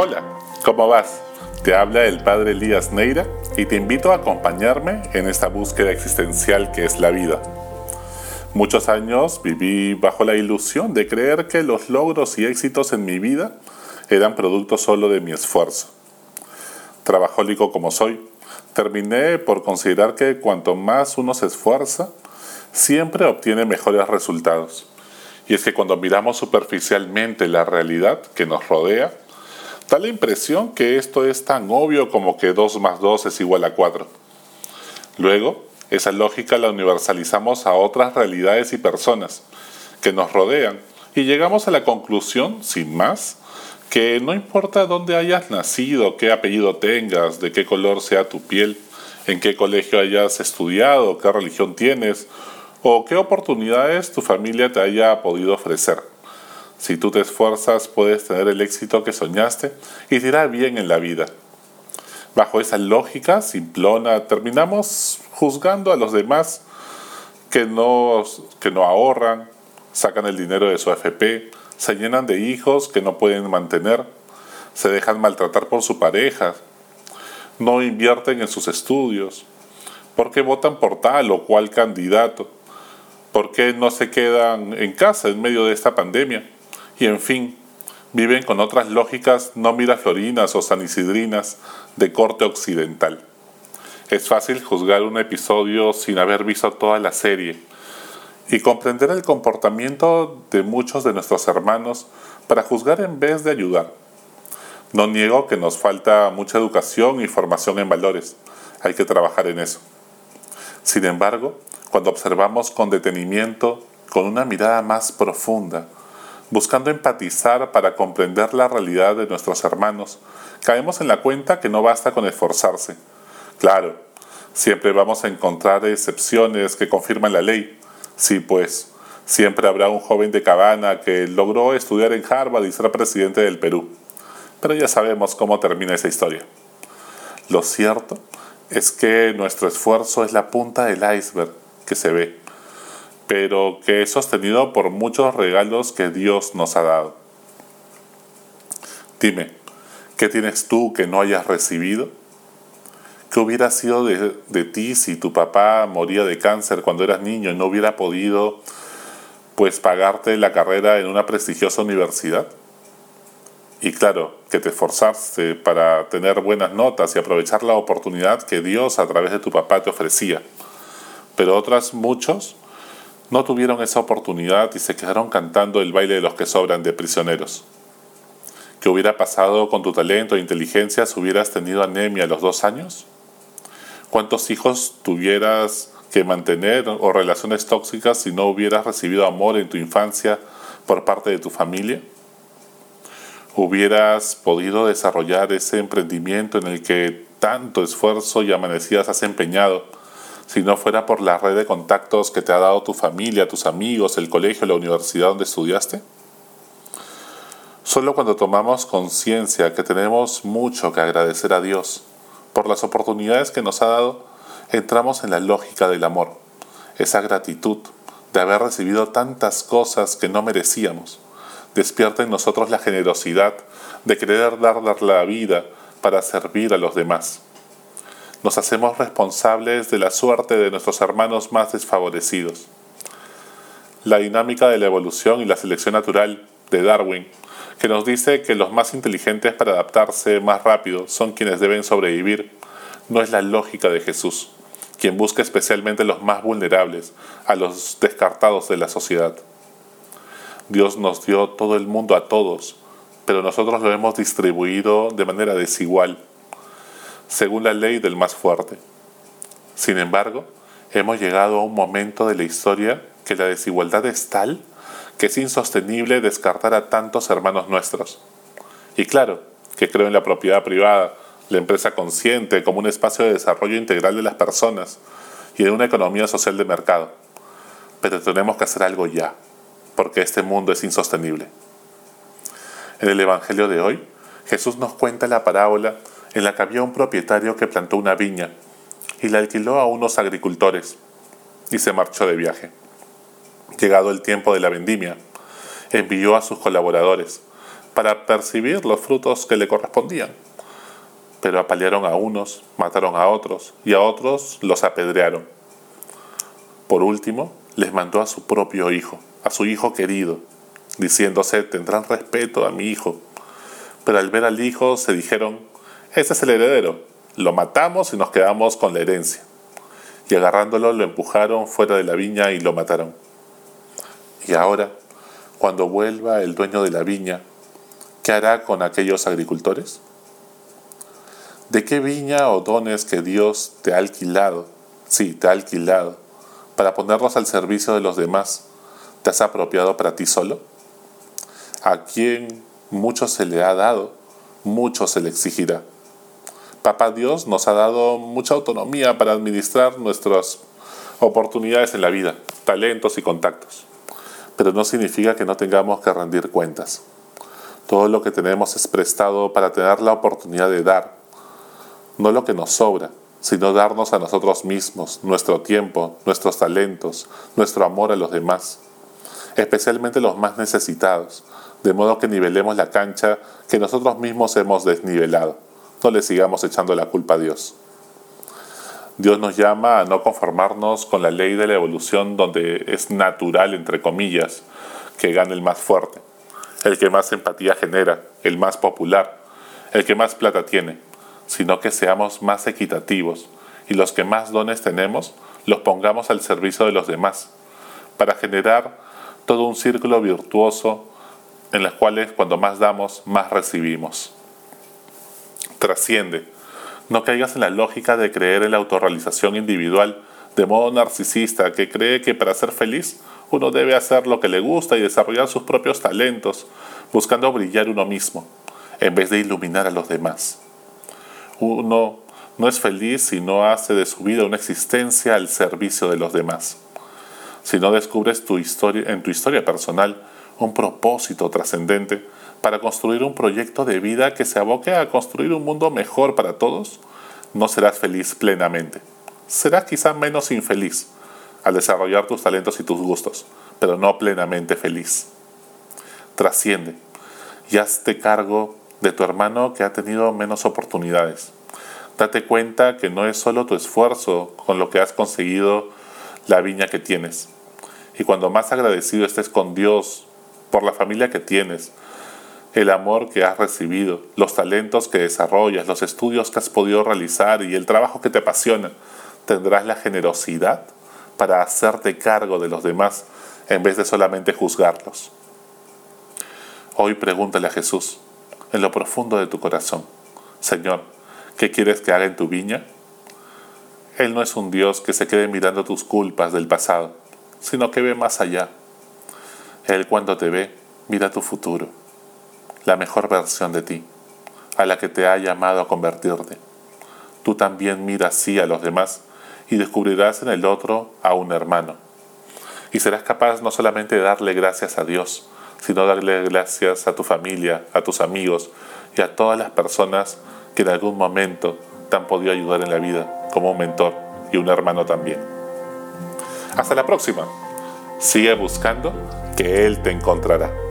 Hola, ¿cómo vas? Te habla el padre Elías Neira y te invito a acompañarme en esta búsqueda existencial que es la vida. Muchos años viví bajo la ilusión de creer que los logros y éxitos en mi vida eran producto solo de mi esfuerzo. Trabajólico como soy, terminé por considerar que cuanto más uno se esfuerza, siempre obtiene mejores resultados. Y es que cuando miramos superficialmente la realidad que nos rodea, da la impresión que esto es tan obvio como que 2 más 2 es igual a 4. Luego, esa lógica la universalizamos a otras realidades y personas que nos rodean y llegamos a la conclusión, sin más, que no importa dónde hayas nacido, qué apellido tengas, de qué color sea tu piel, en qué colegio hayas estudiado, qué religión tienes o qué oportunidades tu familia te haya podido ofrecer. Si tú te esfuerzas, puedes tener el éxito que soñaste y te bien en la vida. Bajo esa lógica simplona, terminamos juzgando a los demás que no, que no ahorran, sacan el dinero de su AFP, se llenan de hijos que no pueden mantener, se dejan maltratar por su pareja, no invierten en sus estudios, ¿por qué votan por tal o cual candidato? ¿Por qué no se quedan en casa en medio de esta pandemia? Y en fin, viven con otras lógicas no miraflorinas o sanisidrinas de corte occidental. Es fácil juzgar un episodio sin haber visto toda la serie y comprender el comportamiento de muchos de nuestros hermanos para juzgar en vez de ayudar. No niego que nos falta mucha educación y formación en valores. Hay que trabajar en eso. Sin embargo, cuando observamos con detenimiento, con una mirada más profunda, buscando empatizar para comprender la realidad de nuestros hermanos, caemos en la cuenta que no basta con esforzarse. Claro, siempre vamos a encontrar excepciones que confirman la ley. Sí, pues, siempre habrá un joven de Cabana que logró estudiar en Harvard y ser presidente del Perú. Pero ya sabemos cómo termina esa historia. Lo cierto es que nuestro esfuerzo es la punta del iceberg que se ve, pero que es sostenido por muchos regalos que Dios nos ha dado. Dime, ¿qué tienes tú que no hayas recibido? ¿Qué hubiera sido de, de, ti si tu papá moría de cáncer cuando eras niño y no hubiera podido pues pagarte la carrera en una prestigiosa universidad? Y claro, que te esforzaste para tener buenas notas y aprovechar la oportunidad que Dios a través de tu papá te ofrecía pero otras muchos no tuvieron esa oportunidad y se quedaron cantando el baile de los que sobran de prisioneros. ¿Qué hubiera pasado con tu talento e inteligencia si hubieras tenido anemia a los dos años? ¿Cuántos hijos tuvieras que mantener o relaciones tóxicas si no hubieras recibido amor en tu infancia por parte de tu familia? ¿Hubieras podido desarrollar ese emprendimiento en el que tanto esfuerzo y amanecidas has empeñado si no fuera por la red de contactos que te ha dado tu familia, tus amigos, el colegio, la universidad donde estudiaste? Solo cuando tomamos conciencia que tenemos mucho que agradecer a Dios por las oportunidades que nos ha dado, entramos en la lógica del amor, esa gratitud de haber recibido tantas cosas que no merecíamos. Despierta en nosotros la generosidad de querer dar la vida para servir a los demás nos hacemos responsables de la suerte de nuestros hermanos más desfavorecidos. La dinámica de la evolución y la selección natural de Darwin, que nos dice que los más inteligentes para adaptarse más rápido son quienes deben sobrevivir, no es la lógica de Jesús, quien busca especialmente a los más vulnerables, a los descartados de la sociedad. Dios nos dio todo el mundo a todos, pero nosotros lo hemos distribuido de manera desigual según la ley del más fuerte. Sin embargo, hemos llegado a un momento de la historia que la desigualdad es tal que es insostenible descartar a tantos hermanos nuestros. Y claro, que creo en la propiedad privada, la empresa consciente como un espacio de desarrollo integral de las personas y en una economía social de mercado. Pero tenemos que hacer algo ya, porque este mundo es insostenible. En el Evangelio de hoy, Jesús nos cuenta la parábola en la que había un propietario que plantó una viña y la alquiló a unos agricultores y se marchó de viaje. Llegado el tiempo de la vendimia, envió a sus colaboradores para percibir los frutos que le correspondían. Pero apalearon a unos, mataron a otros y a otros los apedrearon. Por último, les mandó a su propio hijo, a su hijo querido, diciéndose, tendrán respeto a mi hijo. Pero al ver al hijo se dijeron, ese es el heredero, lo matamos y nos quedamos con la herencia. Y agarrándolo lo empujaron fuera de la viña y lo mataron. Y ahora, cuando vuelva el dueño de la viña, ¿qué hará con aquellos agricultores? ¿De qué viña o dones que Dios te ha alquilado? Sí, te ha alquilado, para ponerlos al servicio de los demás, ¿te has apropiado para ti solo? A quien mucho se le ha dado, mucho se le exigirá. Papá Dios nos ha dado mucha autonomía para administrar nuestras oportunidades en la vida, talentos y contactos pero no significa que no tengamos que rendir cuentas. Todo lo que tenemos es prestado para tener la oportunidad de dar, no lo que nos sobra, sino darnos a nosotros mismos, nuestro tiempo, nuestros talentos, nuestro amor a los demás, especialmente los más necesitados, de modo que nivelemos la cancha que nosotros mismos hemos desnivelado. No le sigamos echando la culpa a Dios. Dios nos llama a no conformarnos con la ley de la evolución donde es natural, entre comillas, que gane el más fuerte, el que más empatía genera, el más popular, el que más plata tiene, sino que seamos más equitativos y los que más dones tenemos los pongamos al servicio de los demás, para generar todo un círculo virtuoso en los cuales cuando más damos, más recibimos. Trasciende no caigas en la lógica de creer en la autorrealización individual de modo narcisista que cree que para ser feliz uno debe hacer lo que le gusta y desarrollar sus propios talentos, buscando brillar uno mismo, en vez de iluminar a los demás. Uno no es feliz si no hace de su vida una existencia al servicio de los demás. Si no descubres tu historia, en tu historia personal un propósito trascendente, para construir un proyecto de vida que se aboque a construir un mundo mejor para todos, no serás feliz plenamente. Serás quizá menos infeliz al desarrollar tus talentos y tus gustos, pero no plenamente feliz. Trasciende y hazte cargo de tu hermano que ha tenido menos oportunidades. Date cuenta que no es solo tu esfuerzo con lo que has conseguido la viña que tienes. Y cuando más agradecido estés con Dios por la familia que tienes, el amor que has recibido, los talentos que desarrollas, los estudios que has podido realizar y el trabajo que te apasiona, tendrás la generosidad para hacerte cargo de los demás en vez de solamente juzgarlos. Hoy pregúntale a Jesús, en lo profundo de tu corazón, Señor, ¿qué quieres que haga en tu viña? Él no es un Dios que se quede mirando tus culpas del pasado, sino que ve más allá. Él cuando te ve, mira tu futuro la mejor versión de ti, a la que te ha llamado a convertirte. Tú también mira así a los demás y descubrirás en el otro a un hermano. Y serás capaz no solamente de darle gracias a Dios, sino darle gracias a tu familia, a tus amigos y a todas las personas que en algún momento te han podido ayudar en la vida, como un mentor y un hermano también. Hasta la próxima. Sigue buscando que Él te encontrará.